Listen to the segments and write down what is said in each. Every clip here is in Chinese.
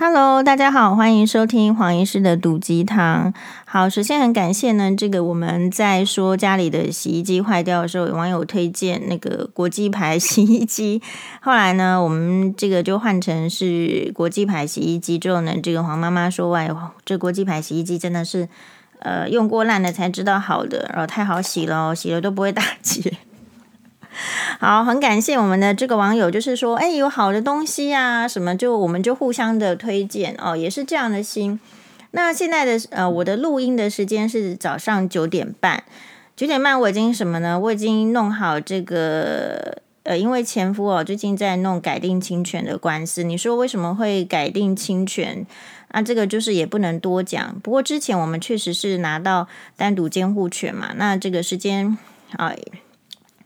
Hello，大家好，欢迎收听黄医师的毒鸡汤。好，首先很感谢呢，这个我们在说家里的洗衣机坏掉的时候，有网友推荐那个国际牌洗衣机。后来呢，我们这个就换成是国际牌洗衣机之后呢，这个黄妈妈说：“哇，这国际牌洗衣机真的是呃用过烂的才知道好的，然后太好洗了，洗了都不会打结。” 好，很感谢我们的这个网友，就是说，哎，有好的东西啊，什么就我们就互相的推荐哦，也是这样的心。那现在的呃，我的录音的时间是早上九点半，九点半我已经什么呢？我已经弄好这个呃，因为前夫哦最近在弄改定侵权的官司，你说为什么会改定侵权？啊，这个就是也不能多讲。不过之前我们确实是拿到单独监护权嘛，那这个时间啊。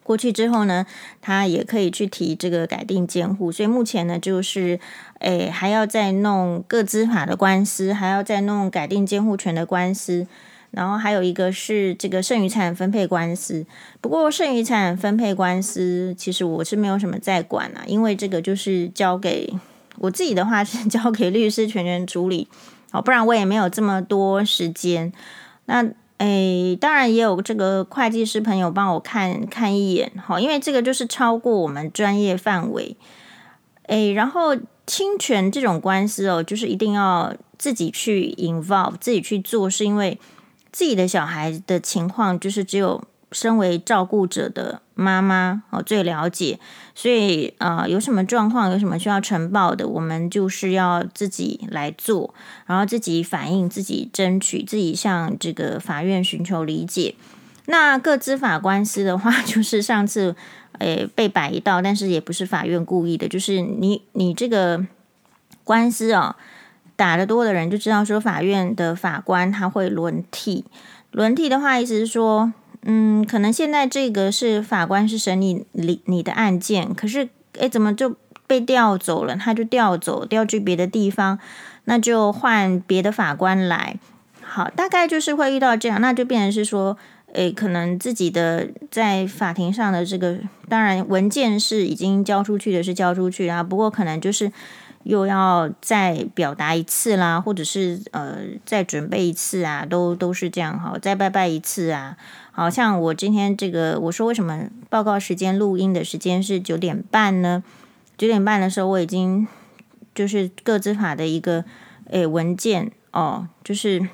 过去之后呢，他也可以去提这个改定监护，所以目前呢，就是诶还要再弄个资法的官司，还要再弄改定监护权的官司，然后还有一个是这个剩余财产分配官司。不过剩余财产分配官司，其实我是没有什么在管啊，因为这个就是交给我自己的话是交给律师全权处理，哦，不然我也没有这么多时间。那。哎，当然也有这个会计师朋友帮我看看一眼，哈，因为这个就是超过我们专业范围。哎，然后侵权这种官司哦，就是一定要自己去 involve，自己去做，是因为自己的小孩的情况，就是只有。身为照顾者的妈妈哦，最了解，所以呃，有什么状况，有什么需要呈报的，我们就是要自己来做，然后自己反映，自己争取，自己向这个法院寻求理解。那各资法官司的话，就是上次诶被摆一道，但是也不是法院故意的，就是你你这个官司哦，打得多的人就知道说，法院的法官他会轮替，轮替的话，意思是说。嗯，可能现在这个是法官是审理你你的案件，可是诶，怎么就被调走了？他就调走，调去别的地方，那就换别的法官来。好，大概就是会遇到这样，那就变成是说，诶，可能自己的在法庭上的这个，当然文件是已经交出去的，是交出去啊，不过可能就是又要再表达一次啦，或者是呃再准备一次啊，都都是这样哈，再拜拜一次啊。好像我今天这个，我说为什么报告时间录音的时间是九点半呢？九点半的时候我已经就是个资法的一个诶文件哦，就是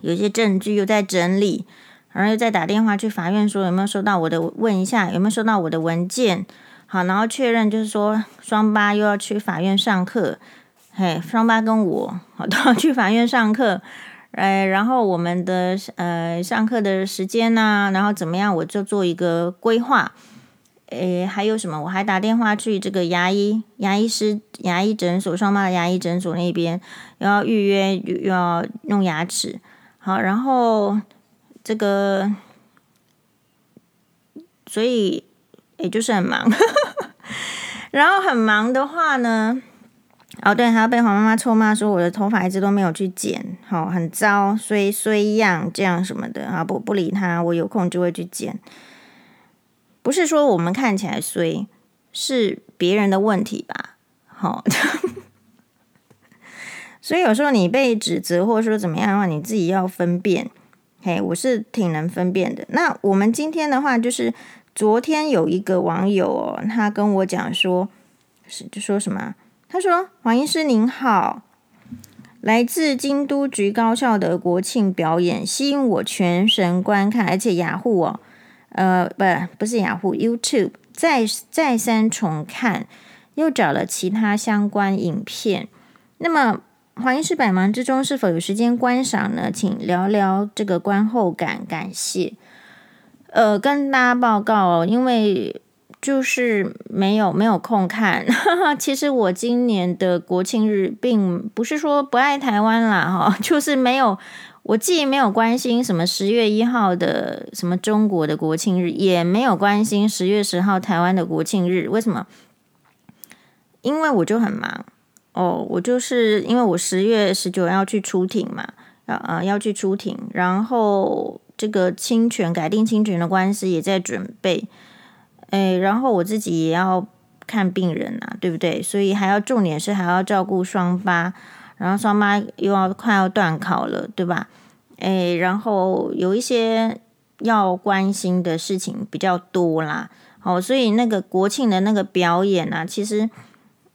有些证据又在整理，然后又在打电话去法院说有没有收到我的，问一下有没有收到我的文件。好，然后确认就是说双八又要去法院上课，嘿，双八跟我好都要去法院上课。哎，然后我们的呃上课的时间呢，然后怎么样，我就做一个规划。哎，还有什么？我还打电话去这个牙医、牙医师、牙医诊所、双妈的牙医诊所那边，要预约，又要弄牙齿。好，然后这个，所以也就是很忙。然后很忙的话呢？哦，对，还要被黄妈妈臭骂说我的头发一直都没有去剪，好、哦，很糟，衰衰样这样什么的啊，不不理他，我有空就会去剪。不是说我们看起来衰，是别人的问题吧？好、哦，所以有时候你被指责或者说怎么样的话，你自己要分辨。嘿，我是挺能分辨的。那我们今天的话，就是昨天有一个网友哦，他跟我讲说，是就说什么？他说：“黄医师您好，来自京都局高校的国庆表演吸引我全神观看，而且雅虎哦，呃，不，不是雅虎，YouTube 再再三重看，又找了其他相关影片。那么黄医师百忙之中是否有时间观赏呢？请聊聊这个观后感，感谢。呃，跟大家报告哦，因为。”就是没有没有空看，其实我今年的国庆日并不是说不爱台湾啦，哈，就是没有，我既没有关心什么十月一号的什么中国的国庆日，也没有关心十月十号台湾的国庆日，为什么？因为我就很忙哦，我就是因为我十月十九要去出庭嘛，啊要去出庭，然后这个侵权改定侵权的官司也在准备。哎，然后我自己也要看病人啊，对不对？所以还要重点是还要照顾双八，然后双八又要快要段考了，对吧？诶，然后有一些要关心的事情比较多啦，哦，所以那个国庆的那个表演啊，其实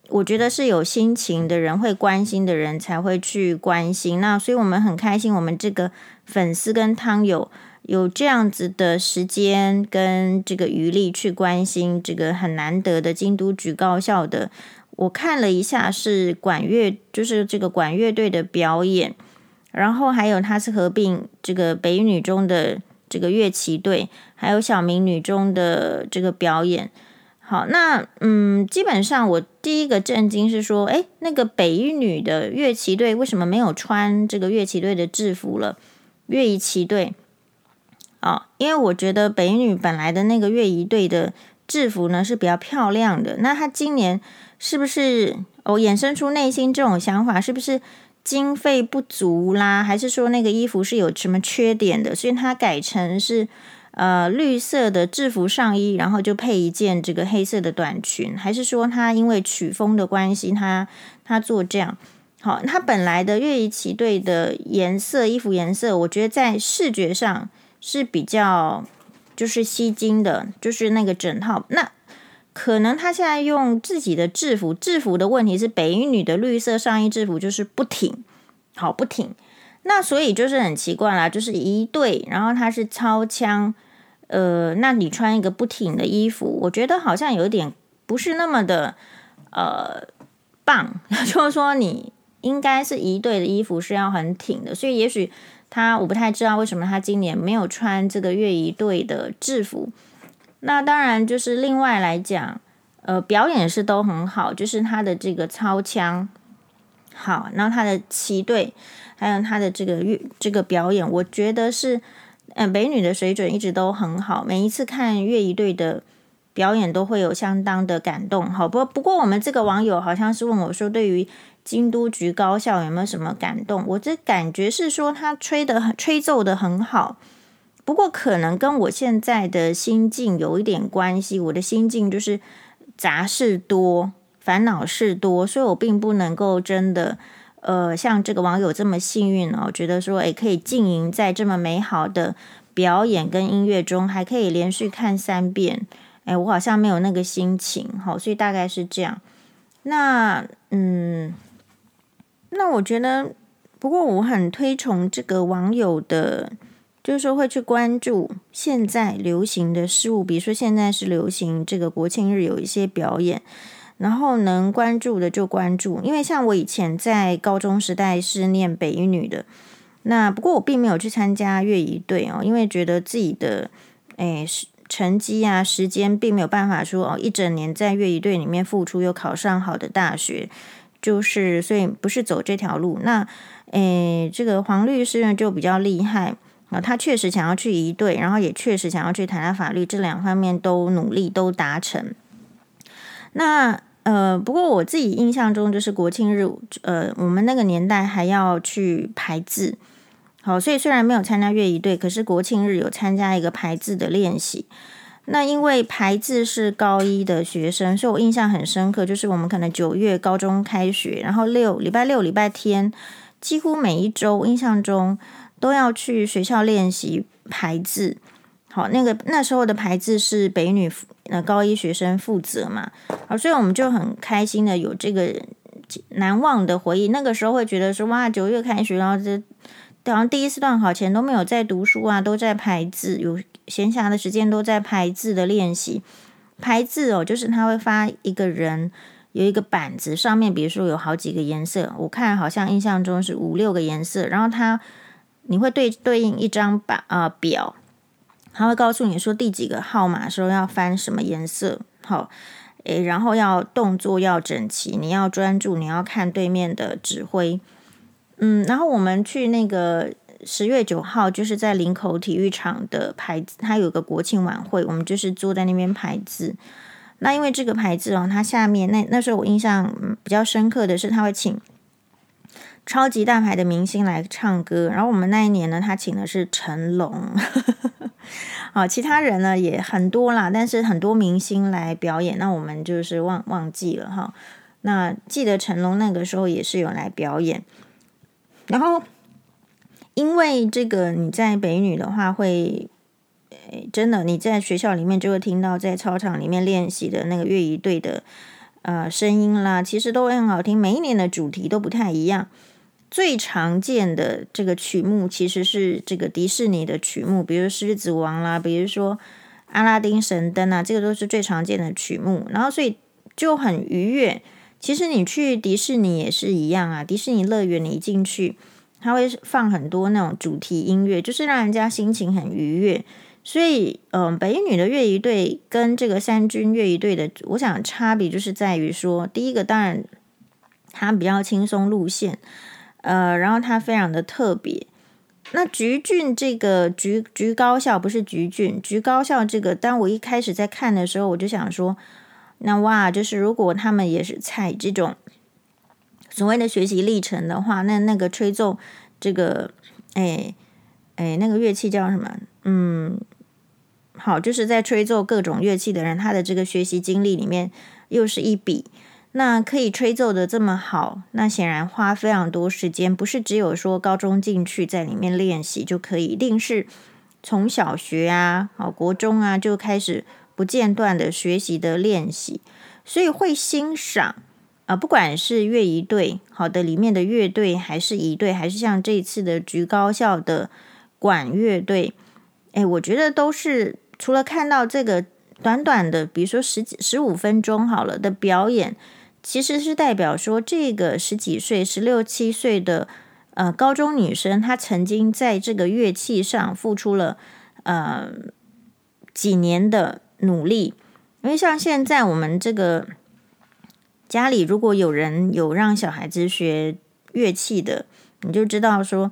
我觉得是有心情的人会关心的人才会去关心。那所以我们很开心，我们这个粉丝跟汤友。有这样子的时间跟这个余力去关心这个很难得的京都局高校的，我看了一下是管乐，就是这个管乐队的表演，然后还有它是合并这个北女中的这个乐器队，还有小明女中的这个表演。好，那嗯，基本上我第一个震惊是说，诶，那个北一女的乐器队为什么没有穿这个乐器队的制服了？乐仪旗队。哦，因为我觉得北女本来的那个乐仪队的制服呢是比较漂亮的，那她今年是不是哦衍生出内心这种想法？是不是经费不足啦？还是说那个衣服是有什么缺点的？所以她改成是呃绿色的制服上衣，然后就配一件这个黑色的短裙？还是说她因为曲风的关系，她她做这样？好，她本来的乐仪旗队的颜色衣服颜色，我觉得在视觉上。是比较就是吸睛的，就是那个整套。那可能他现在用自己的制服，制服的问题是北一女的绿色上衣制服就是不挺，好不挺。那所以就是很奇怪啦，就是一队，然后他是超枪，呃，那你穿一个不挺的衣服，我觉得好像有点不是那么的呃棒。就是说你应该是一队的衣服是要很挺的，所以也许。他我不太知道为什么他今年没有穿这个乐仪队的制服。那当然就是另外来讲，呃，表演是都很好，就是他的这个操枪好，然后他的旗队，还有他的这个乐这个表演，我觉得是，嗯、呃，北女的水准一直都很好。每一次看乐仪队的表演都会有相当的感动。好，不不过我们这个网友好像是问我说，对于。京都局高校有没有什么感动？我这感觉是说他吹的很，吹奏的很好，不过可能跟我现在的心境有一点关系。我的心境就是杂事多，烦恼事多，所以我并不能够真的，呃，像这个网友这么幸运哦，觉得说，诶，可以浸淫在这么美好的表演跟音乐中，还可以连续看三遍。诶，我好像没有那个心情，好，所以大概是这样。那，嗯。那我觉得，不过我很推崇这个网友的，就是说会去关注现在流行的事物，比如说现在是流行这个国庆日有一些表演，然后能关注的就关注。因为像我以前在高中时代是念北一女的，那不过我并没有去参加乐仪队哦，因为觉得自己的诶成绩啊时间并没有办法说哦一整年在乐仪队里面付出，又考上好的大学。就是，所以不是走这条路。那，诶，这个黄律师呢就比较厉害啊，他确实想要去一队，然后也确实想要去台大法律，这两方面都努力都达成。那，呃，不过我自己印象中就是国庆日，呃，我们那个年代还要去排字，好，所以虽然没有参加乐仪队，可是国庆日有参加一个排字的练习。那因为排字是高一的学生，所以我印象很深刻。就是我们可能九月高中开学，然后六礼拜六礼拜天，几乎每一周印象中都要去学校练习排字。好，那个那时候的排字是北女呃高一学生负责嘛，好，所以我们就很开心的有这个难忘的回忆。那个时候会觉得说哇，九月开学，然后这好像第一次段考前都没有在读书啊，都在排字有。闲暇的时间都在排字的练习，排字哦，就是他会发一个人有一个板子，上面比如说有好几个颜色，我看好像印象中是五六个颜色，然后他你会对对应一张板啊、表，他会告诉你说第几个号码时候要翻什么颜色，好，诶，然后要动作要整齐，你要专注，你要看对面的指挥，嗯，然后我们去那个。十月九号就是在林口体育场的牌子，它有个国庆晚会，我们就是坐在那边排字。那因为这个牌子哦，它下面那那时候我印象比较深刻的是，他会请超级大牌的明星来唱歌。然后我们那一年呢，他请的是成龙。好，其他人呢也很多啦，但是很多明星来表演，那我们就是忘忘记了哈。那记得成龙那个时候也是有来表演，然后因为这个你在北女的话会，诶，真的你在学校里面就会听到在操场里面练习的那个乐仪队的呃声音啦，其实都会很好听。每一年的主题都不太一样。最常见的这个曲目其实是这个迪士尼的曲目，比如《狮子王》啦，比如说《阿拉丁神灯》啊，这个都是最常见的曲目。然后所以就很愉悦。其实你去迪士尼也是一样啊，迪士尼乐园你一进去，它会放很多那种主题音乐，就是让人家心情很愉悦。所以，嗯，北一女的乐仪队跟这个三军乐仪队的，我想差别就是在于说，第一个当然他比较轻松路线。呃，然后他非常的特别。那橘郡这个橘橘高校不是橘郡，橘高校这个，当我一开始在看的时候，我就想说，那哇，就是如果他们也是采这种所谓的学习历程的话，那那个吹奏这个，哎哎，那个乐器叫什么？嗯，好，就是在吹奏各种乐器的人，他的这个学习经历里面又是一笔。那可以吹奏的这么好，那显然花非常多时间，不是只有说高中进去在里面练习就可以，一定是从小学啊、好国中啊就开始不间断的学习的练习，所以会欣赏、呃，不管是乐仪队好的里面的乐队，还是仪队，还是像这次的橘高校的管乐队，哎，我觉得都是除了看到这个短短的，比如说十几十五分钟好了的表演。其实是代表说，这个十几岁、十六七岁的呃高中女生，她曾经在这个乐器上付出了呃几年的努力。因为像现在我们这个家里，如果有人有让小孩子学乐器的，你就知道说，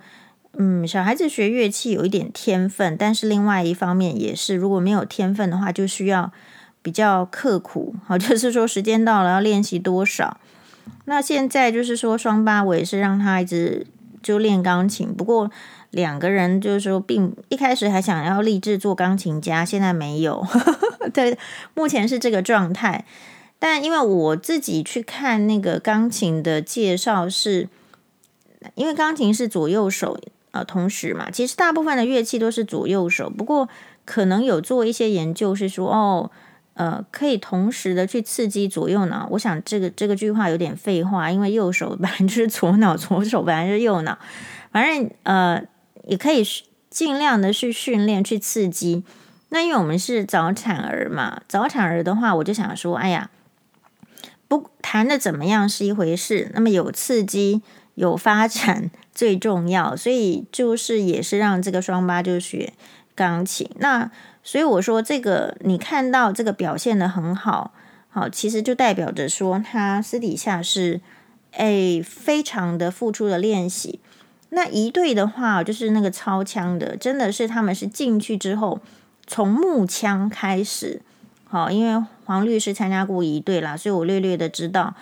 嗯，小孩子学乐器有一点天分，但是另外一方面也是，如果没有天分的话，就需要。比较刻苦，好，就是说时间到了要练习多少。那现在就是说双八，我也是让他一直就练钢琴。不过两个人就是说，并一开始还想要立志做钢琴家，现在没有。对，目前是这个状态。但因为我自己去看那个钢琴的介绍是，因为钢琴是左右手呃同时嘛，其实大部分的乐器都是左右手。不过可能有做一些研究是说，哦。呃，可以同时的去刺激左右脑。我想这个这个句话有点废话，因为右手本来就是左脑，左手本来就是右脑。反正呃，也可以尽量的去训练、去刺激。那因为我们是早产儿嘛，早产儿的话，我就想说，哎呀，不弹的怎么样是一回事，那么有刺激、有发展 最重要。所以就是也是让这个双八就学钢琴。那所以我说，这个你看到这个表现的很好，好，其实就代表着说他私底下是诶非常的付出的练习。那一队的话，就是那个操枪的，真的是他们是进去之后从木枪开始，好，因为黄律师参加过仪队啦，所以我略略的知道。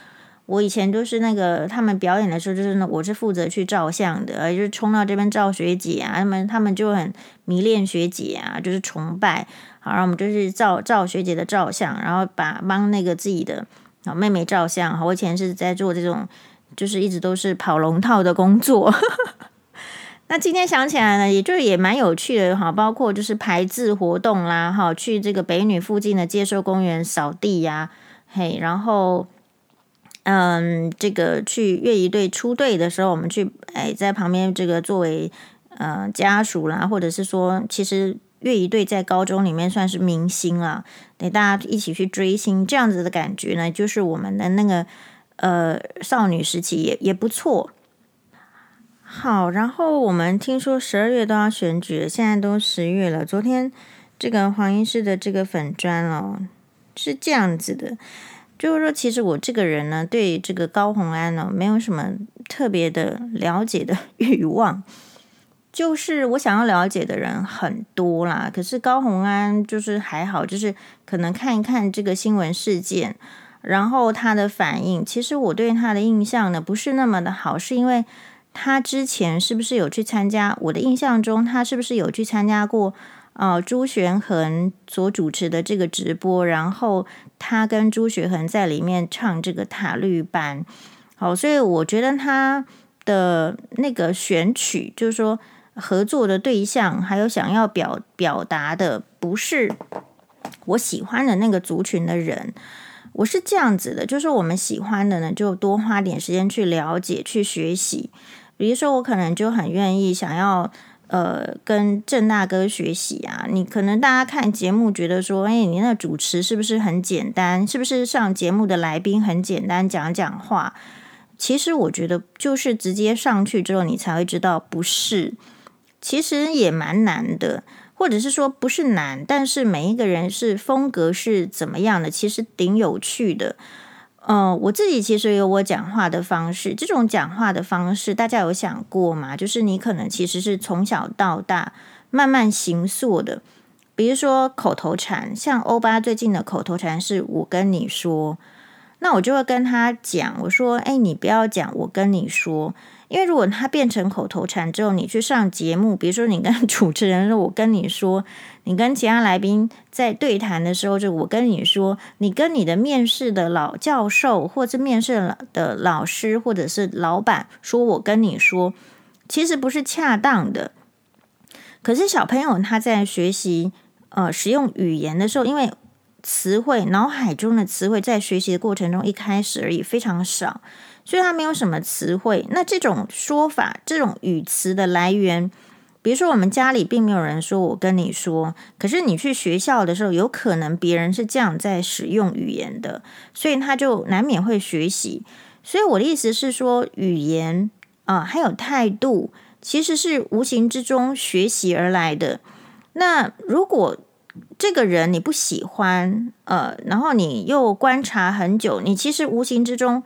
我以前都是那个他们表演的时候，就是呢我是负责去照相的，就是冲到这边照学姐啊，他们他们就很迷恋学姐啊，就是崇拜。好，然后我们就是照照学姐的照相，然后把帮那个自己的好妹妹照相。我以前是在做这种，就是一直都是跑龙套的工作。那今天想起来呢，也就也蛮有趣的哈，包括就是排字活动啦，哈，去这个北女附近的接收公园扫地呀，嘿，然后。嗯，这个去乐仪队出队的时候，我们去哎，在旁边这个作为呃家属啦，或者是说，其实乐仪队在高中里面算是明星啦，得大家一起去追星，这样子的感觉呢，就是我们的那个呃少女时期也也不错。好，然后我们听说十二月都要选举，现在都十月了。昨天这个黄医师的这个粉砖哦，是这样子的。就是说，其实我这个人呢，对这个高虹安呢，没有什么特别的了解的 欲望。就是我想要了解的人很多啦，可是高虹安就是还好，就是可能看一看这个新闻事件，然后他的反应。其实我对他的印象呢，不是那么的好，是因为他之前是不是有去参加？我的印象中，他是不是有去参加过呃朱学恒所主持的这个直播，然后他跟朱学恒在里面唱这个塔绿班。好，所以我觉得他的那个选曲，就是说合作的对象，还有想要表表达的，不是我喜欢的那个族群的人。我是这样子的，就是我们喜欢的呢，就多花点时间去了解、去学习。比如说，我可能就很愿意想要呃跟郑大哥学习啊。你可能大家看节目觉得说，哎，你那主持是不是很简单？是不是上节目的来宾很简单讲讲话？其实我觉得就是直接上去之后，你才会知道不是。其实也蛮难的。或者是说不是难，但是每一个人是风格是怎么样的，其实挺有趣的。嗯，我自己其实有我讲话的方式，这种讲话的方式，大家有想过吗？就是你可能其实是从小到大慢慢形塑的。比如说口头禅，像欧巴最近的口头禅是我跟你说，那我就会跟他讲，我说：“哎，你不要讲，我跟你说。”因为如果它变成口头禅之后，你去上节目，比如说你跟 主持人说“我跟你说”，你跟其他来宾在对谈的时候，就“我跟你说”，你跟你的面试的老教授，或者面试的老师，或者是老板说“我跟你说”，其实不是恰当的。可是小朋友他在学习呃使用语言的时候，因为词汇脑海中的词汇在学习的过程中一开始而已，非常少。所以他没有什么词汇，那这种说法、这种语词的来源，比如说我们家里并没有人说我跟你说，可是你去学校的时候，有可能别人是这样在使用语言的，所以他就难免会学习。所以我的意思是说，语言啊、还有态度，其实是无形之中学习而来的。那如果这个人你不喜欢，呃，然后你又观察很久，你其实无形之中。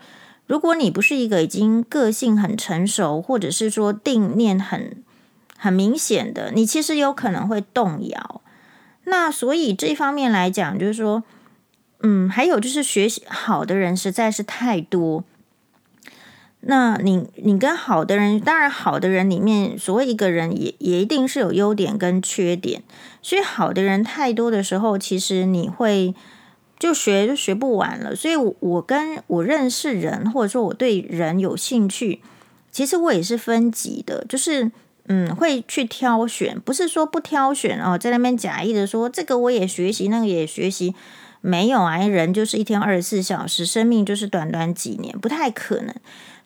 如果你不是一个已经个性很成熟，或者是说定念很很明显的，你其实有可能会动摇。那所以这方面来讲，就是说，嗯，还有就是学习好的人实在是太多。那你你跟好的人，当然好的人里面，所谓一个人也也一定是有优点跟缺点。所以好的人太多的时候，其实你会。就学就学不完了，所以我，我跟我认识人，或者说我对人有兴趣，其实我也是分级的，就是嗯，会去挑选，不是说不挑选哦，在那边假意的说这个我也学习，那个也学习，没有啊，人就是一天二十四小时，生命就是短短几年，不太可能，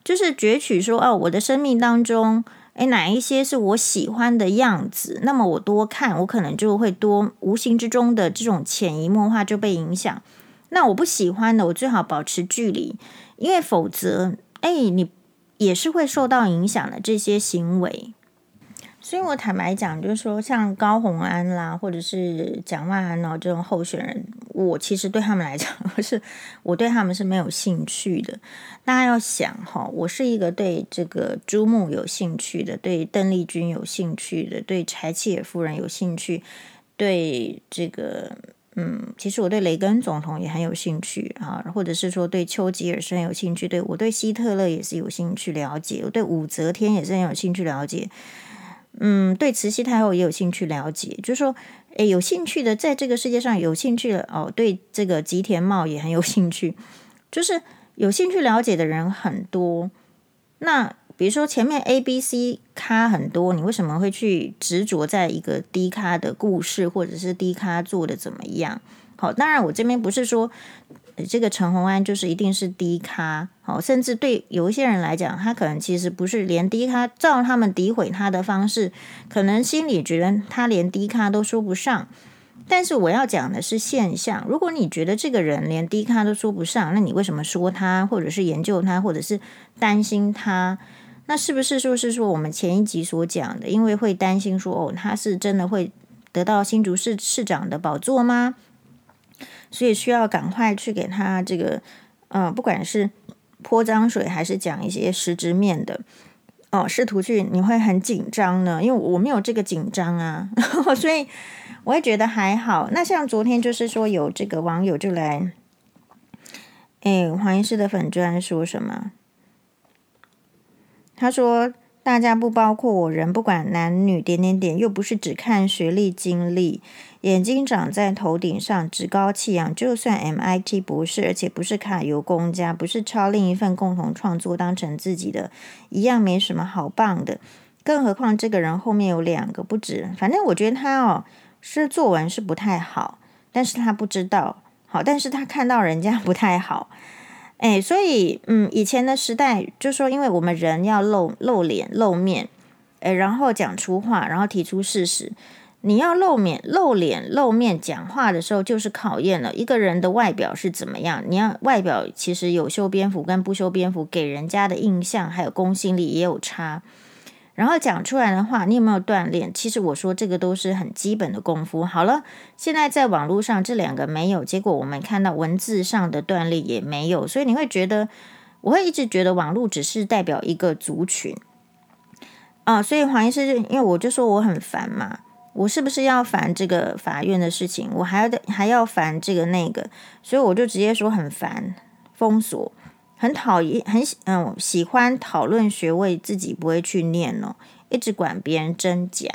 就是攫取说哦，我的生命当中。诶，哪一些是我喜欢的样子？那么我多看，我可能就会多无形之中的这种潜移默化就被影响。那我不喜欢的，我最好保持距离，因为否则，诶，你也是会受到影响的这些行为。所以我坦白讲，就是说，像高虹安啦，或者是蒋万安哦这种候选人，我其实对他们来讲，是我对他们是没有兴趣的。大家要想哈，我是一个对这个朱木有兴趣的，对邓丽君有兴趣的，对柴契尔夫人有兴趣，对这个嗯，其实我对雷根总统也很有兴趣啊，或者是说对丘吉尔是很有兴趣，对我对希特勒也是有兴趣了解，我对武则天也是很有兴趣了解。嗯，对慈禧太后也有兴趣了解，就是说，诶，有兴趣的，在这个世界上有兴趣的哦，对这个吉田茂也很有兴趣，就是有兴趣了解的人很多。那比如说前面 A、B、C 咖很多，你为什么会去执着在一个 D 咖的故事，或者是 D 咖做的怎么样？好，当然我这边不是说。这个陈鸿安就是一定是低咖，好，甚至对有一些人来讲，他可能其实不是连低咖，照他们诋毁他的方式，可能心里觉得他连低咖都说不上。但是我要讲的是现象，如果你觉得这个人连低咖都说不上，那你为什么说他，或者是研究他，或者是担心他？那是不是说是说我们前一集所讲的，因为会担心说哦，他是真的会得到新竹市市长的宝座吗？所以需要赶快去给他这个，呃，不管是泼脏水还是讲一些实质面的，哦，试图去你会很紧张呢，因为我没有这个紧张啊，所以我也觉得还好。那像昨天就是说有这个网友就来，哎，黄医师的粉专说什么？他说大家不包括我人，不管男女，点点点，又不是只看学历、经历，眼睛长在头顶上，趾高气扬。就算 MIT 博士，而且不是卡油公家，不是抄另一份共同创作当成自己的，一样没什么好棒的。更何况这个人后面有两个不止，反正我觉得他哦，是作文是不太好，但是他不知道好，但是他看到人家不太好。哎，所以，嗯，以前的时代，就说，因为我们人要露露脸、露面，哎，然后讲出话，然后提出事实。你要露面、露脸、露面讲话的时候，就是考验了一个人的外表是怎么样。你要外表其实有修边幅跟不修边幅，给人家的印象还有公信力也有差。然后讲出来的话，你有没有锻炼？其实我说这个都是很基本的功夫。好了，现在在网络上这两个没有，结果我们看到文字上的锻炼也没有，所以你会觉得，我会一直觉得网络只是代表一个族群啊。所以黄医师，因为我就说我很烦嘛，我是不是要烦这个法院的事情？我还要还要烦这个那个，所以我就直接说很烦，封锁。很讨厌，很嗯喜欢讨论学位，自己不会去念哦，一直管别人真假。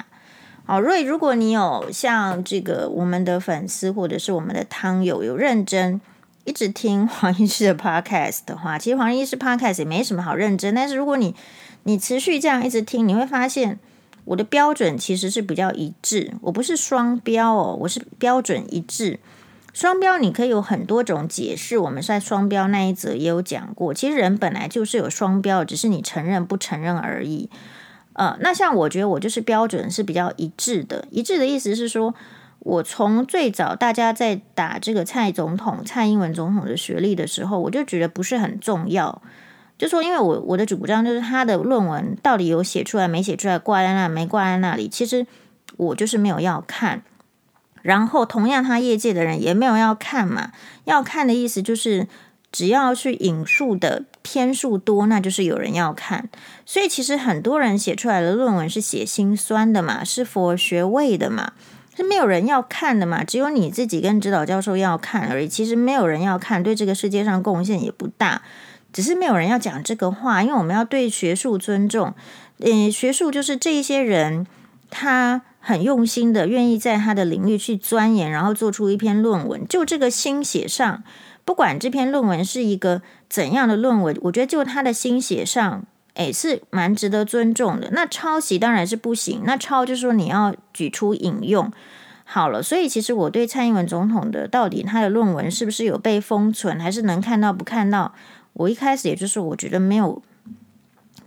好，瑞，如果你有像这个我们的粉丝或者是我们的汤友有认真一直听黄医师的 podcast 的话，其实黄医师 podcast 也没什么好认真。但是如果你你持续这样一直听，你会发现我的标准其实是比较一致。我不是双标哦，我是标准一致。双标你可以有很多种解释，我们在双标那一则也有讲过。其实人本来就是有双标，只是你承认不承认而已。呃，那像我觉得我就是标准是比较一致的。一致的意思是说，我从最早大家在打这个蔡总统、蔡英文总统的学历的时候，我就觉得不是很重要。就说因为我我的主张就是他的论文到底有写出来没写出来，挂在那没挂在那里，其实我就是没有要看。然后，同样，他业界的人也没有要看嘛。要看的意思就是，只要去引述的篇数多，那就是有人要看。所以，其实很多人写出来的论文是写心酸的嘛，是佛学位的嘛，是没有人要看的嘛。只有你自己跟指导教授要看而已。其实没有人要看，对这个世界上贡献也不大。只是没有人要讲这个话，因为我们要对学术尊重。嗯，学术就是这一些人他。很用心的，愿意在他的领域去钻研，然后做出一篇论文。就这个心血上，不管这篇论文是一个怎样的论文，我觉得就他的心血上，诶，是蛮值得尊重的。那抄袭当然是不行，那抄就是说你要举出引用好了。所以其实我对蔡英文总统的到底他的论文是不是有被封存，还是能看到不看到，我一开始也就是我觉得没有。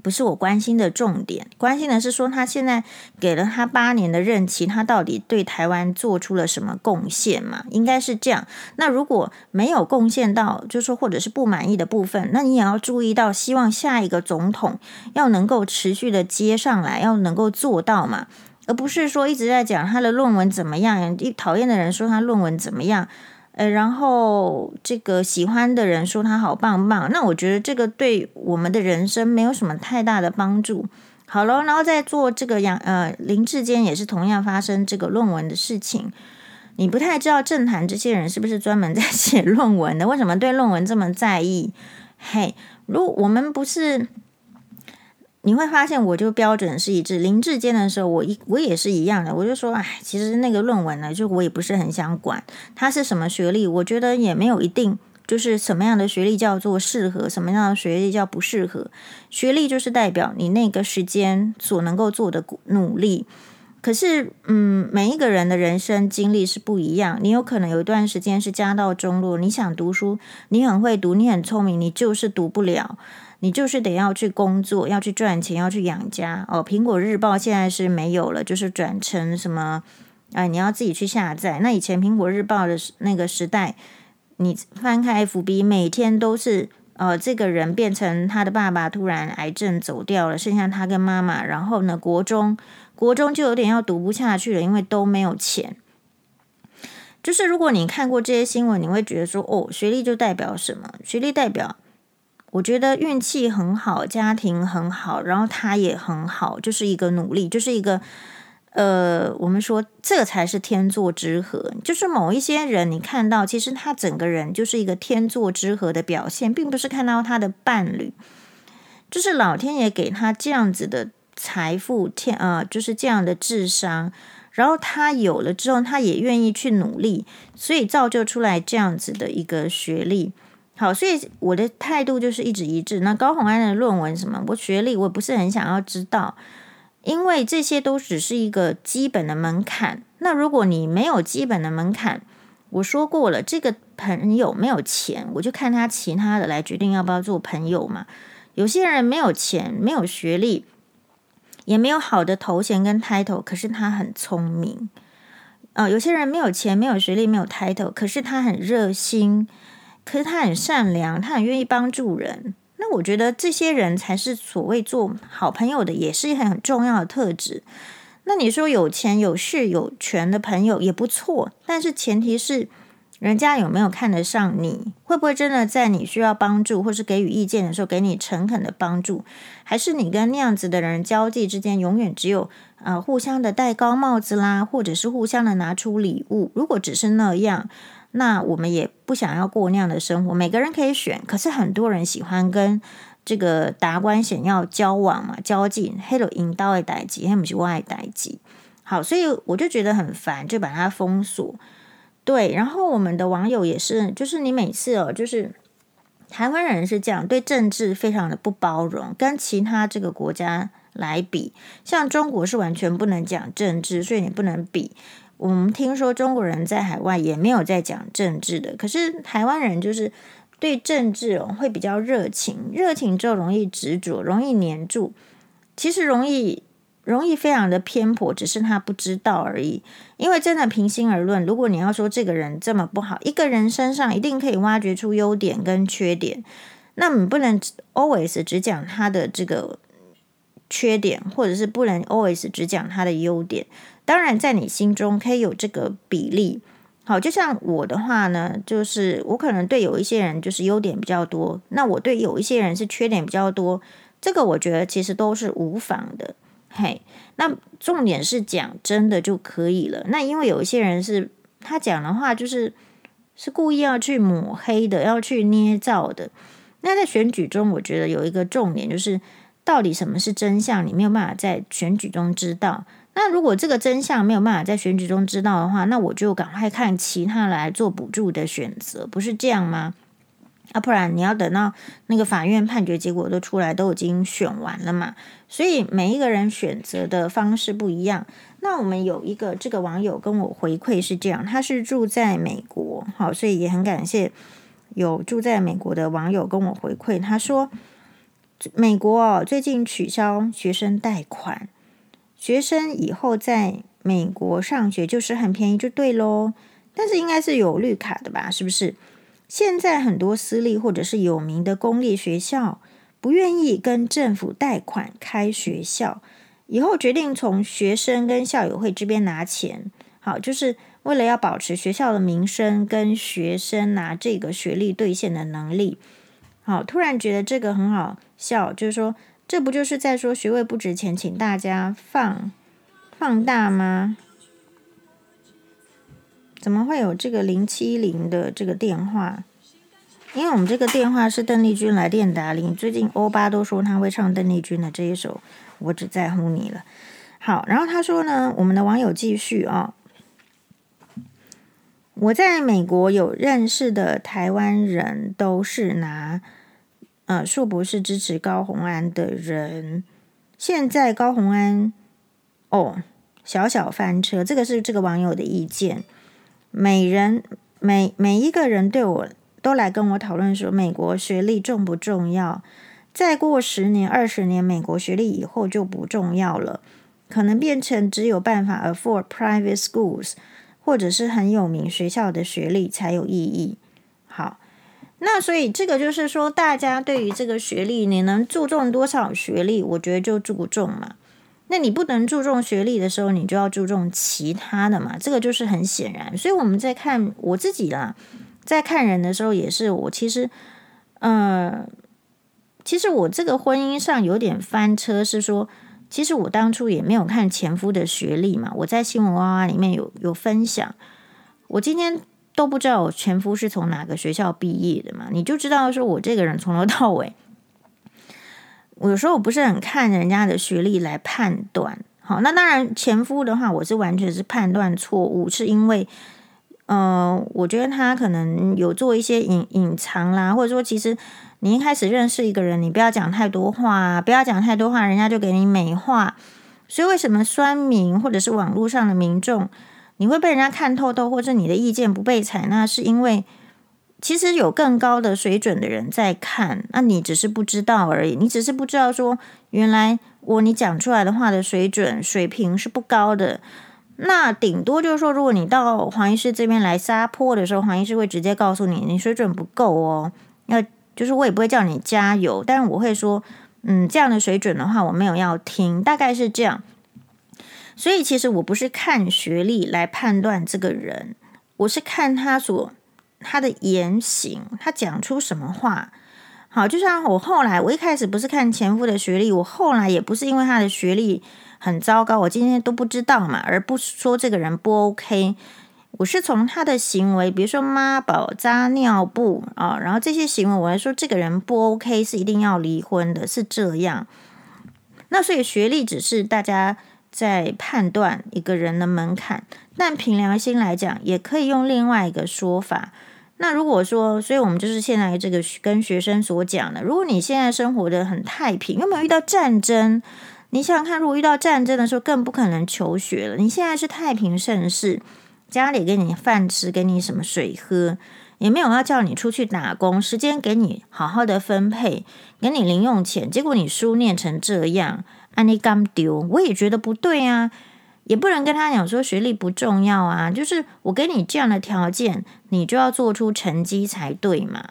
不是我关心的重点，关心的是说他现在给了他八年的任期，他到底对台湾做出了什么贡献嘛？应该是这样。那如果没有贡献到，就是说或者是不满意的部分，那你也要注意到，希望下一个总统要能够持续的接上来，要能够做到嘛，而不是说一直在讲他的论文怎么样，讨厌的人说他论文怎么样。呃，然后这个喜欢的人说他好棒棒，那我觉得这个对我们的人生没有什么太大的帮助。好了，然后再做这个杨呃林志坚也是同样发生这个论文的事情，你不太知道政坛这些人是不是专门在 写论文的？为什么对论文这么在意？嘿，如果我们不是。你会发现，我就标准是一致。林智坚的时候，我一我也是一样的，我就说，哎，其实那个论文呢，就我也不是很想管他是什么学历，我觉得也没有一定，就是什么样的学历叫做适合，什么样的学历叫不适合。学历就是代表你那个时间所能够做的努力。可是，嗯，每一个人的人生经历是不一样，你有可能有一段时间是家道中落，你想读书，你很会读，你很聪明，你就是读不了。你就是得要去工作，要去赚钱，要去养家哦。苹果日报现在是没有了，就是转成什么？哎，你要自己去下载。那以前苹果日报的那个时代，你翻开 FB，每天都是呃，这个人变成他的爸爸突然癌症走掉了，剩下他跟妈妈。然后呢，国中国中就有点要读不下去了，因为都没有钱。就是如果你看过这些新闻，你会觉得说，哦，学历就代表什么？学历代表。我觉得运气很好，家庭很好，然后他也很好，就是一个努力，就是一个呃，我们说这才是天作之合。就是某一些人，你看到其实他整个人就是一个天作之合的表现，并不是看到他的伴侣，就是老天爷给他这样子的财富，天呃，就是这样的智商，然后他有了之后，他也愿意去努力，所以造就出来这样子的一个学历。好，所以我的态度就是一直一致。那高虹安的论文什么，我学历我不是很想要知道，因为这些都只是一个基本的门槛。那如果你没有基本的门槛，我说过了，这个朋友没有钱，我就看他其他的来决定要不要做朋友嘛。有些人没有钱，没有学历，也没有好的头衔跟 title，可是他很聪明。呃，有些人没有钱，没有学历，没有 title，可是他很热心，可是他很善良，他很愿意帮助人。那我觉得这些人才是所谓做好朋友的，也是很很重要的特质。那你说有钱有势有权的朋友也不错，但是前提是人家有没有看得上你，会不会真的在你需要帮助或是给予意见的时候给你诚恳的帮助，还是你跟那样子的人交际之间永远只有呃互相的戴高帽子啦，或者是互相的拿出礼物？如果只是那样，那我们也不想要过那样的生活。每个人可以选，可是很多人喜欢跟。这个达官显要交往嘛，交际，黑了引导的代际，黑不是外代际。好，所以我就觉得很烦，就把它封锁。对，然后我们的网友也是，就是你每次哦，就是台湾人是这样，对政治非常的不包容，跟其他这个国家来比，像中国是完全不能讲政治，所以你不能比。我们听说中国人在海外也没有在讲政治的，可是台湾人就是。对政治哦，会比较热情，热情之后容易执着，容易黏住。其实容易容易非常的偏颇，只是他不知道而已。因为真的平心而论，如果你要说这个人这么不好，一个人身上一定可以挖掘出优点跟缺点。那你不能 always 只讲他的这个缺点，或者是不能 always 只讲他的优点。当然，在你心中可以有这个比例。好，就像我的话呢，就是我可能对有一些人就是优点比较多，那我对有一些人是缺点比较多，这个我觉得其实都是无妨的。嘿，那重点是讲真的就可以了。那因为有一些人是他讲的话就是是故意要去抹黑的，要去捏造的。那在选举中，我觉得有一个重点就是到底什么是真相，你没有办法在选举中知道。那如果这个真相没有办法在选举中知道的话，那我就赶快看其他来做补助的选择，不是这样吗？啊，不然你要等到那个法院判决结果都出来，都已经选完了嘛。所以每一个人选择的方式不一样。那我们有一个这个网友跟我回馈是这样，他是住在美国，好，所以也很感谢有住在美国的网友跟我回馈。他说，美国哦，最近取消学生贷款。学生以后在美国上学就是很便宜，就对喽。但是应该是有绿卡的吧？是不是？现在很多私立或者是有名的公立学校不愿意跟政府贷款开学校，以后决定从学生跟校友会这边拿钱。好，就是为了要保持学校的名声跟学生拿这个学历兑现的能力。好，突然觉得这个很好笑，就是说。这不就是在说学位不值钱，请大家放放大吗？怎么会有这个零七零的这个电话？因为我们这个电话是邓丽君来电打铃。最近欧巴都说他会唱邓丽君的这一首《我只在乎你》了。好，然后他说呢，我们的网友继续啊、哦，我在美国有认识的台湾人都是拿。呃，硕博士支持高虹安的人，现在高虹安哦，小小翻车，这个是这个网友的意见。每人每每一个人对我都来跟我讨论说，美国学历重不重要？再过十年、二十年，美国学历以后就不重要了，可能变成只有办法 afford private schools，或者是很有名学校的学历才有意义。那所以这个就是说，大家对于这个学历，你能注重多少学历，我觉得就注重嘛。那你不能注重学历的时候，你就要注重其他的嘛。这个就是很显然。所以我们在看我自己啦，在看人的时候，也是我其实，呃，其实我这个婚姻上有点翻车，是说，其实我当初也没有看前夫的学历嘛。我在新闻哇哇里面有有分享，我今天。都不知道我前夫是从哪个学校毕业的嘛？你就知道说，我这个人从头到尾，我有时候我不是很看人家的学历来判断。好，那当然前夫的话，我是完全是判断错误，是因为，呃，我觉得他可能有做一些隐隐藏啦，或者说，其实你一开始认识一个人，你不要讲太多话，不要讲太多话，人家就给你美化。所以为什么酸民或者是网络上的民众，你会被人家看透透，或者你的意见不被采纳，是因为其实有更高的水准的人在看，那你只是不知道而已，你只是不知道说原来。我你讲出来的话的水准水平是不高的，那顶多就是说，如果你到黄医师这边来撒泼的时候，黄医师会直接告诉你，你水准不够哦。要就是我也不会叫你加油，但是我会说，嗯，这样的水准的话，我没有要听，大概是这样。所以其实我不是看学历来判断这个人，我是看他所他的言行，他讲出什么话。好，就像我后来，我一开始不是看前夫的学历，我后来也不是因为他的学历很糟糕，我今天都不知道嘛，而不说这个人不 OK。我是从他的行为，比如说妈宝、扎尿布啊，然后这些行为，我来说这个人不 OK，是一定要离婚的，是这样。那所以学历只是大家在判断一个人的门槛，但凭良心来讲，也可以用另外一个说法。那如果说，所以我们就是现在这个跟学生所讲的，如果你现在生活得很太平，又没有遇到战争？你想想看，如果遇到战争的时候，更不可能求学了。你现在是太平盛世，家里给你饭吃，给你什么水喝，也没有要叫你出去打工，时间给你好好的分配，给你零用钱，结果你书念成这样，安尼干丢，我也觉得不对啊。也不能跟他讲说学历不重要啊，就是我给你这样的条件，你就要做出成绩才对嘛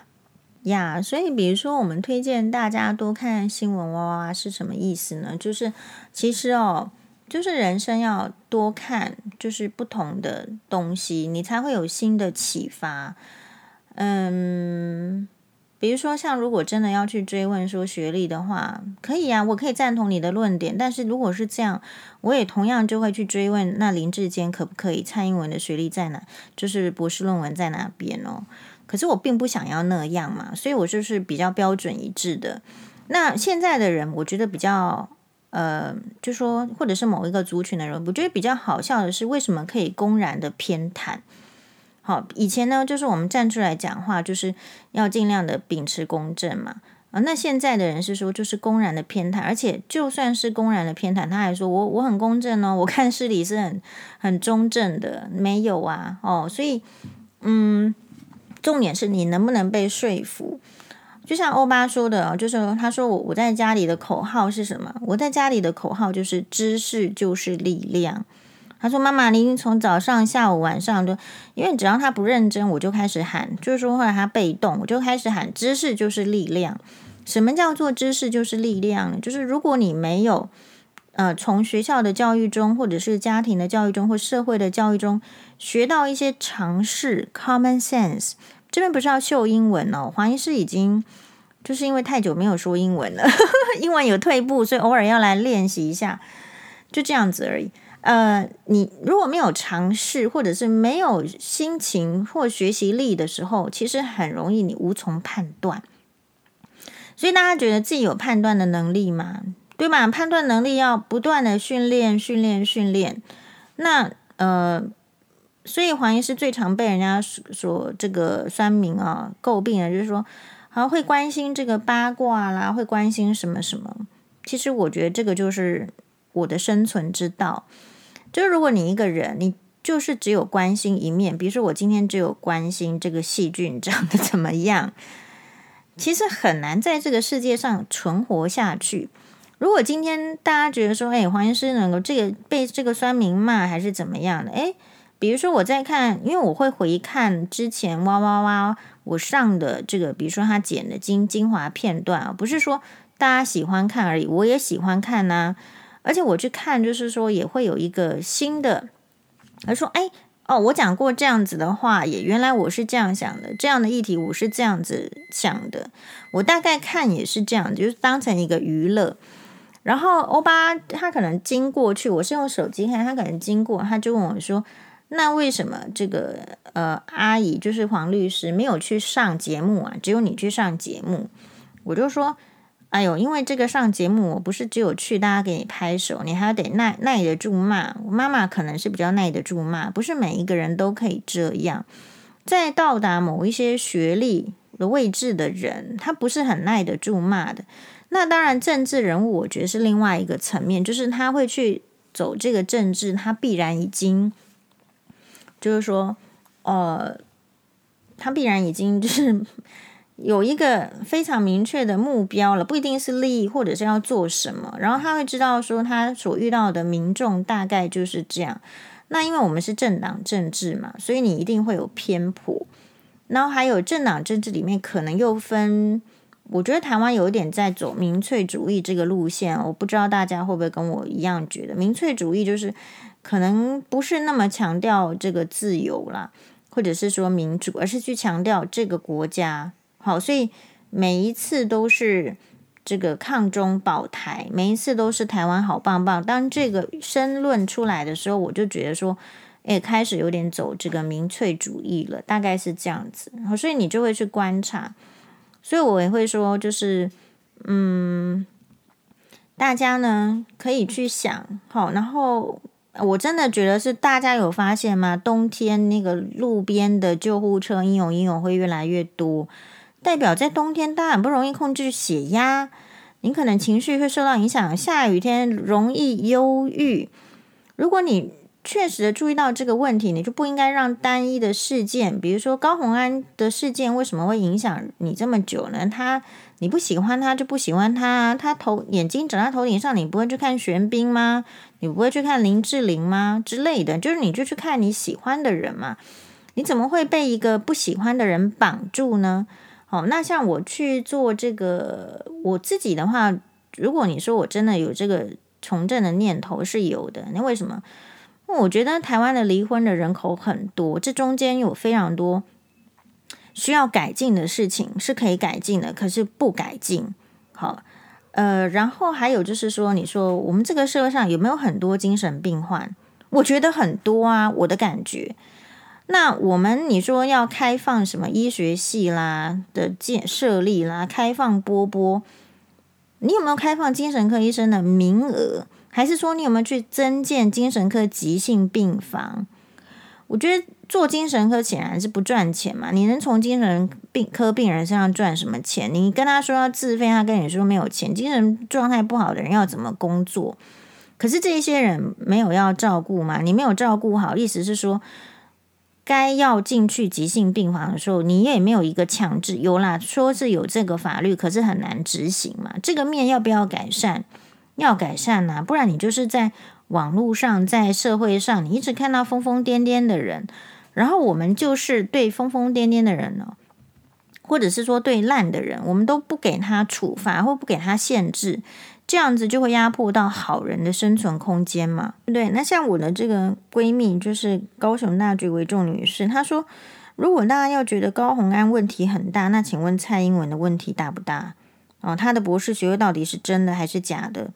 呀。所以比如说，我们推荐大家多看新闻哇哇是什么意思呢？就是其实哦，就是人生要多看，就是不同的东西，你才会有新的启发。嗯。比如说，像如果真的要去追问说学历的话，可以啊，我可以赞同你的论点。但是如果是这样，我也同样就会去追问，那林志坚可不可以？蔡英文的学历在哪？就是博士论文在哪边哦？可是我并不想要那样嘛，所以我就是比较标准一致的。那现在的人，我觉得比较呃，就说或者是某一个族群的人，我觉得比较好笑的是，为什么可以公然的偏袒？好，以前呢，就是我们站出来讲话，就是要尽量的秉持公正嘛。啊，那现在的人是说，就是公然的偏袒，而且就算是公然的偏袒，他还说我我很公正哦，我看事理是很很中正的，没有啊，哦，所以嗯，重点是你能不能被说服？就像欧巴说的，就是他说我我在家里的口号是什么？我在家里的口号就是知识就是力量。他说：“妈妈，你从早上、下午、晚上都，因为只要他不认真，我就开始喊。就是说，后来他被动，我就开始喊。知识就是力量。什么叫做知识就是力量？就是如果你没有，呃，从学校的教育中，或者是家庭的教育中，或社会的教育中学到一些常识 （common sense）。这边不是要秀英文哦，黄医师已经就是因为太久没有说英文了，英文有退步，所以偶尔要来练习一下，就这样子而已。”呃，你如果没有尝试，或者是没有心情或学习力的时候，其实很容易你无从判断。所以大家觉得自己有判断的能力吗？对吧？判断能力要不断的训练、训练、训练。那呃，所以黄医师最常被人家说这个酸民啊诟病的，就是说好像会关心这个八卦啦，会关心什么什么。其实我觉得这个就是我的生存之道。就是如果你一个人，你就是只有关心一面，比如说我今天只有关心这个细菌长得怎么样，其实很难在这个世界上存活下去。如果今天大家觉得说，哎，黄医师能够这个被这个酸民骂还是怎么样的？哎，比如说我在看，因为我会回看之前哇哇哇我上的这个，比如说他剪的精精华片段啊，不是说大家喜欢看而已，我也喜欢看呐。而且我去看，就是说也会有一个新的，他说：“哎，哦，我讲过这样子的话，也原来我是这样想的，这样的议题我是这样子想的。我大概看也是这样，就是当成一个娱乐。然后欧巴他可能经过去，我是用手机看，他可能经过，他就问我说：‘那为什么这个呃阿姨就是黄律师没有去上节目啊？只有你去上节目？’我就说。”哎呦，因为这个上节目，我不是只有去大家给你拍手，你还得耐耐得住骂。我妈妈可能是比较耐得住骂，不是每一个人都可以这样。在到达某一些学历的位置的人，他不是很耐得住骂的。那当然，政治人物我觉得是另外一个层面，就是他会去走这个政治，他必然已经就是说，呃，他必然已经就是。有一个非常明确的目标了，不一定是利益，或者是要做什么。然后他会知道说，他所遇到的民众大概就是这样。那因为我们是政党政治嘛，所以你一定会有偏颇。然后还有政党政治里面可能又分，我觉得台湾有一点在走民粹主义这个路线。我不知道大家会不会跟我一样觉得，民粹主义就是可能不是那么强调这个自由啦，或者是说民主，而是去强调这个国家。好，所以每一次都是这个抗中保台，每一次都是台湾好棒棒。当这个申论出来的时候，我就觉得说，哎，开始有点走这个民粹主义了，大概是这样子。好，所以你就会去观察，所以我也会说，就是嗯，大家呢可以去想，好，然后我真的觉得是大家有发现吗？冬天那个路边的救护车，英勇英勇会越来越多。代表在冬天，大家很不容易控制血压，你可能情绪会受到影响。下雨天容易忧郁。如果你确实的注意到这个问题，你就不应该让单一的事件，比如说高虹安的事件，为什么会影响你这么久呢？他你不喜欢他就不喜欢他，他头眼睛长在头顶上，你不会去看玄彬吗？你不会去看林志玲吗？之类的，就是你就去看你喜欢的人嘛。你怎么会被一个不喜欢的人绑住呢？好，那像我去做这个，我自己的话，如果你说我真的有这个从政的念头是有的，那为什么？我觉得台湾的离婚的人口很多，这中间有非常多需要改进的事情是可以改进的，可是不改进。好，呃，然后还有就是说，你说我们这个社会上有没有很多精神病患？我觉得很多啊，我的感觉。那我们你说要开放什么医学系啦的建设立啦，开放波波，你有没有开放精神科医生的名额？还是说你有没有去增建精神科急性病房？我觉得做精神科显然是不赚钱嘛，你能从精神病科病人身上赚什么钱？你跟他说要自费，他跟你说没有钱，精神状态不好的人要怎么工作？可是这些人没有要照顾嘛？你没有照顾好，意思是说。该要进去急性病房的时候，你也没有一个强制，有啦，说是有这个法律，可是很难执行嘛。这个面要不要改善？要改善呐、不然你就是在网络上，在社会上，你一直看到疯疯癫癫的人，然后我们就是对疯疯癫癫的人呢，或者是说对烂的人，我们都不给他处罚或不给他限制。这样子就会压迫到好人的生存空间嘛，对不对？那像我的这个闺蜜，就是高雄大局为重女士，她说，如果大家要觉得高虹安问题很大，那请问蔡英文的问题大不大？哦，她的博士学位到底是真的还是假的？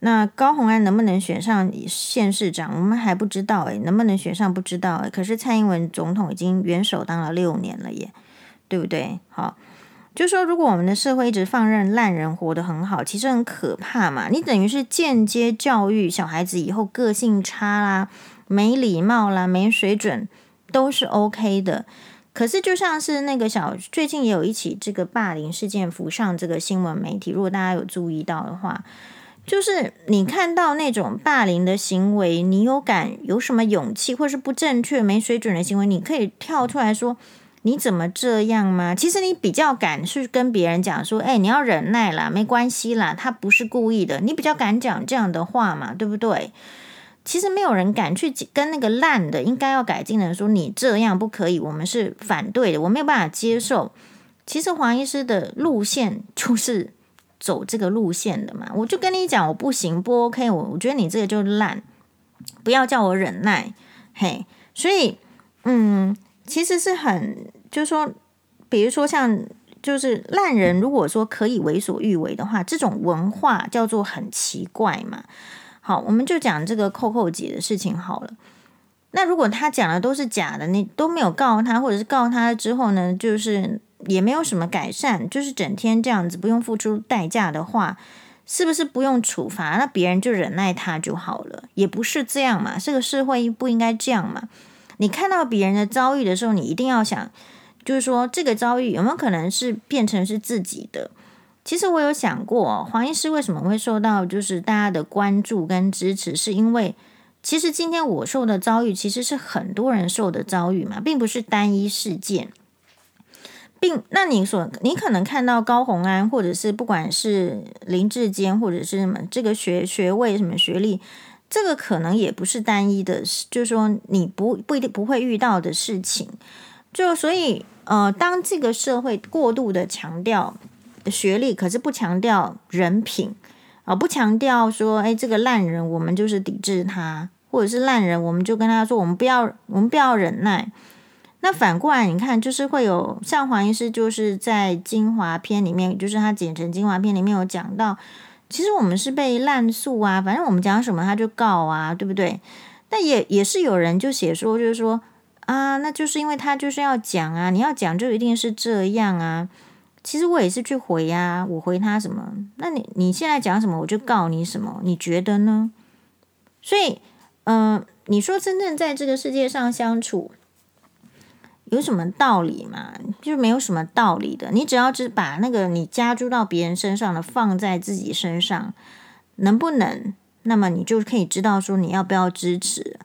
那高虹安能不能选上县市长，我们还不知道诶，能不能选上不知道诶。可是蔡英文总统已经元首当了六年了耶，对不对？好。就说，如果我们的社会一直放任烂人活得很好，其实很可怕嘛。你等于是间接教育小孩子以后个性差啦、没礼貌啦、没水准，都是 OK 的。可是就像是那个小，最近也有一起这个霸凌事件浮上这个新闻媒体，如果大家有注意到的话，就是你看到那种霸凌的行为，你有敢有什么勇气，或是不正确、没水准的行为，你可以跳出来说。你怎么这样吗？其实你比较敢去跟别人讲说，哎，你要忍耐啦，没关系啦，他不是故意的。你比较敢讲这样的话嘛，对不对？其实没有人敢去跟那个烂的、应该要改进的人说，你这样不可以，我们是反对的，我没有办法接受。其实黄医师的路线就是走这个路线的嘛，我就跟你讲，我不行，不 OK，我我觉得你这个就烂，不要叫我忍耐，嘿，所以，嗯。其实是很，就是说，比如说像，就是烂人，如果说可以为所欲为的话，这种文化叫做很奇怪嘛。好，我们就讲这个扣扣姐的事情好了。那如果他讲的都是假的，你都没有告他，或者是告他之后呢，就是也没有什么改善，就是整天这样子不用付出代价的话，是不是不用处罚？那别人就忍耐他就好了？也不是这样嘛，这个社会不应该这样嘛。你看到别人的遭遇的时候，你一定要想，就是说这个遭遇有没有可能是变成是自己的？其实我有想过，黄医师为什么会受到就是大家的关注跟支持，是因为其实今天我受的遭遇，其实是很多人受的遭遇嘛，并不是单一事件。并那你所你可能看到高红安，或者是不管是林志坚，或者是什么这个学学位什么学历。这个可能也不是单一的，就是说你不不一定不会遇到的事情，就所以呃，当这个社会过度的强调学历，可是不强调人品啊、不强调说，哎，这个烂人我们就是抵制他，或者是烂人我们就跟他说，我们不要我们不要忍耐。那反过来你看，就是会有像黄医师就是在精华篇里面，就是他剪成精华篇里面有讲到。其实我们是被滥诉啊，反正我们讲什么他就告啊，对不对？但也也是有人就写说，就是说啊，那就是因为他就是要讲啊，你要讲就一定是这样啊。其实我也是去回呀，我回他什么？那你你现在讲什么，我就告你什么？你觉得呢？所以，嗯、你说真正在这个世界上相处。有什么道理嘛？就没有什么道理的。你只要只把那个你加注到别人身上的放在自己身上，能不能？那么你就可以知道说你要不要支持。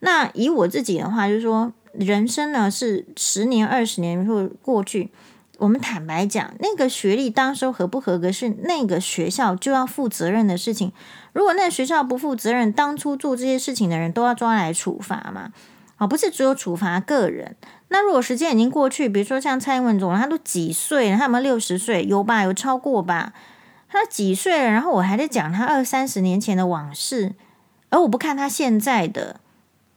那以我自己的话，就是说人生呢是十年、二十年或过去，我们坦白讲，那个学历当时合不合格是那个学校就要负责任的事情。如果那个学校不负责任，当初做这些事情的人都要抓来处罚嘛？啊，不是只有处罚个人。那如果时间已经过去，比如说像蔡英文总统，他都几岁了？他有没有六十岁？有吧？有超过吧？他几岁了？然后我还在讲他二三十年前的往事，而我不看他现在的，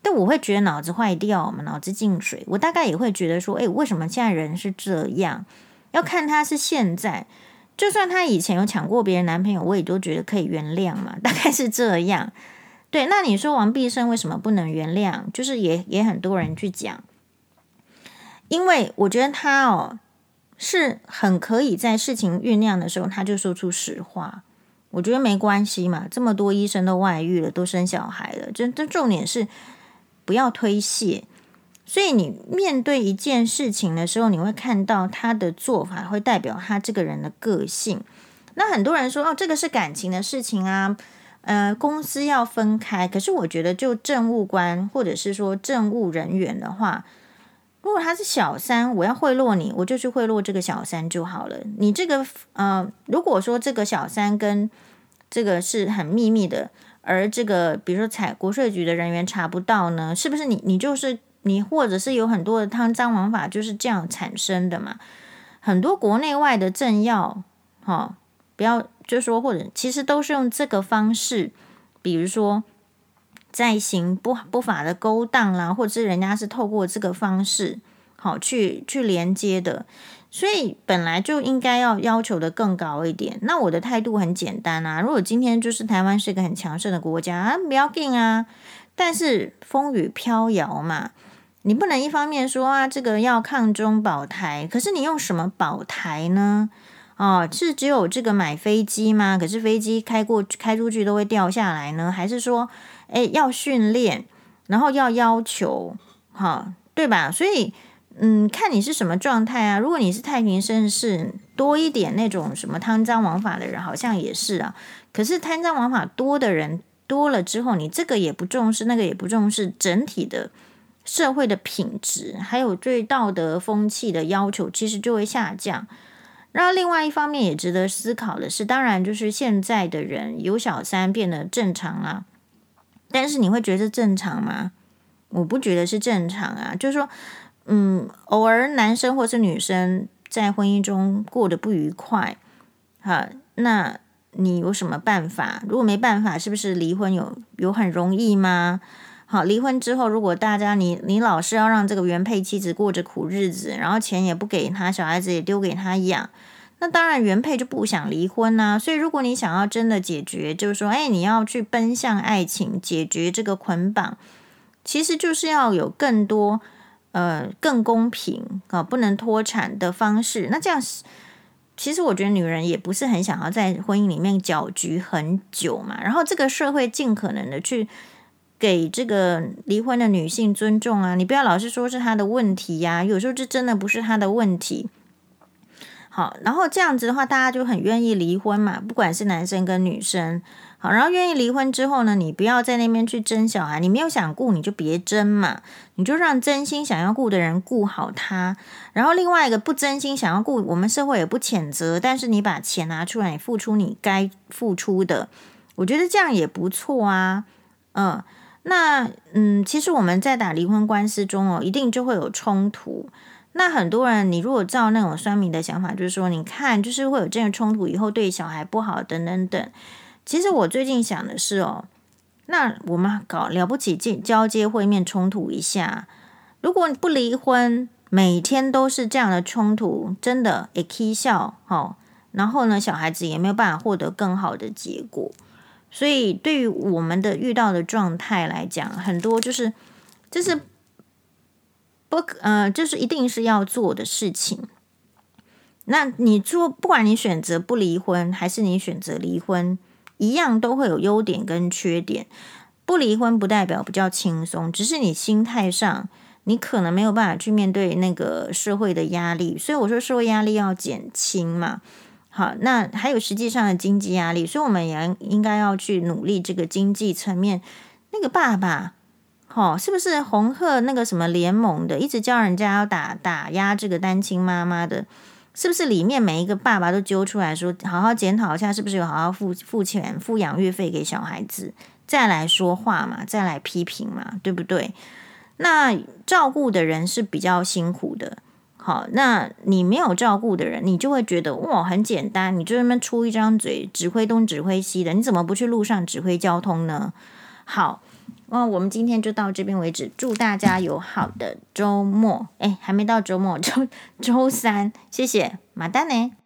但我会觉得脑子坏掉嘛，脑子进水。我大概也会觉得说，诶，为什么现在人是这样？要看他是现在，就算他以前有抢过别人男朋友，我也都觉得可以原谅嘛，大概是这样。对，那你说王必胜为什么不能原谅？就是也也很多人去讲。因为我觉得他哦是很可以在事情酝酿的时候，他就说出实话。我觉得没关系嘛，这么多医生都外遇了，都生小孩了，这这重点是不要推卸。所以你面对一件事情的时候，你会看到他的做法会代表他这个人的个性。那很多人说哦，这个是感情的事情啊，呃，公司要分开。可是我觉得，就政务官或者是说政务人员的话。如果他是小三，我要贿赂你，我就去贿赂这个小三就好了。你这个呃，如果说这个小三跟这个是很秘密的，而这个比如说采国税局的人员查不到呢，是不是你你就是你，或者是有很多的贪赃枉法就是这样产生的嘛？很多国内外的政要，哈、不要就说或者其实都是用这个方式，比如说。在行不不法的勾当啦，或者是人家是透过这个方式好去去连接的，所以本来就应该要要求的更高一点。那我的态度很简单啊，如果今天就是台湾是一个很强盛的国家啊，不要紧啊，但是风雨飘摇嘛，你不能一方面说啊，这个要抗中保台，可是你用什么保台呢？哦，是只有这个买飞机吗？可是飞机开过开出去都会掉下来呢？还是说？诶，要训练，然后要要求，哈，对吧？所以，嗯，看你是什么状态啊。如果你是太平绅士，多一点那种什么贪赃枉法的人，好像也是啊。可是贪赃枉法多的人多了之后，你这个也不重视，那个也不重视，整体的社会的品质，还有对道德风气的要求，其实就会下降。然后，另外一方面也值得思考的是，当然就是现在的人有小三变得正常啊。但是你会觉得正常吗？我不觉得是正常啊。就是说，嗯，偶尔男生或是女生在婚姻中过得不愉快，哈，那你有什么办法？如果没办法，是不是离婚有有很容易吗？好，离婚之后，如果大家你你老是要让这个原配妻子过着苦日子，然后钱也不给他，小孩子也丢给他养。那当然，原配就不想离婚呐、啊。所以，如果你想要真的解决，就是说，哎，你要去奔向爱情，解决这个捆绑，其实就是要有更多呃更公平啊，不能脱产的方式。那这样，其实我觉得女人也不是很想要在婚姻里面搅局很久嘛。然后这个社会尽可能的去给这个离婚的女性尊重啊，你不要老是说是她的问题呀，有时候这真的不是她的问题。好，然后这样子的话，大家就很愿意离婚嘛，不管是男生跟女生。好，然后愿意离婚之后呢，你不要在那边去争小孩，你没有想顾，你就别争嘛，你就让真心想要顾的人顾好他。然后另外一个不真心想要顾，我们社会也不谴责，但是你把钱拿出来，你付出你该付出的，我觉得这样也不错啊。嗯，那嗯，其实我们在打离婚官司中哦，一定就会有冲突。那很多人，你如果照那种酸民的想法，就是说，你看，就是会有这样冲突，以后对小孩不好，等等等。其实我最近想的是哦，那我们搞了不起，交接会面冲突一下。如果你不离婚，每天都是这样的冲突，真的也起笑哈。然后呢，小孩子也没有办法获得更好的结果。所以，对于我们的遇到的状态来讲，很多就是，就是。不，呃，就是一定是要做的事情。那你做，不管你选择不离婚，还是你选择离婚，一样都会有优点跟缺点。不离婚不代表比较轻松，只是你心态上，你可能没有办法去面对那个社会的压力。所以我说，社会压力要减轻嘛。好，那还有实际上的经济压力，所以我们也应该要去努力这个经济层面。那个爸爸。哦，是不是红鹤那个什么联盟的，一直叫人家要打打压这个单亲妈妈的？是不是里面每一个爸爸都揪出来说，好好检讨一下，是不是有好好付付钱付养育费给小孩子，再来说话嘛，再来批评嘛，对不对？那照顾的人是比较辛苦的。好，那你没有照顾的人，你就会觉得哇，很简单，你就那么出一张嘴，指挥东指挥西的，你怎么不去路上指挥交通呢？好。那，我们今天就到这边为止。祝大家有好的周末。哎，还没到周末，周周三，谢谢，马丹呢。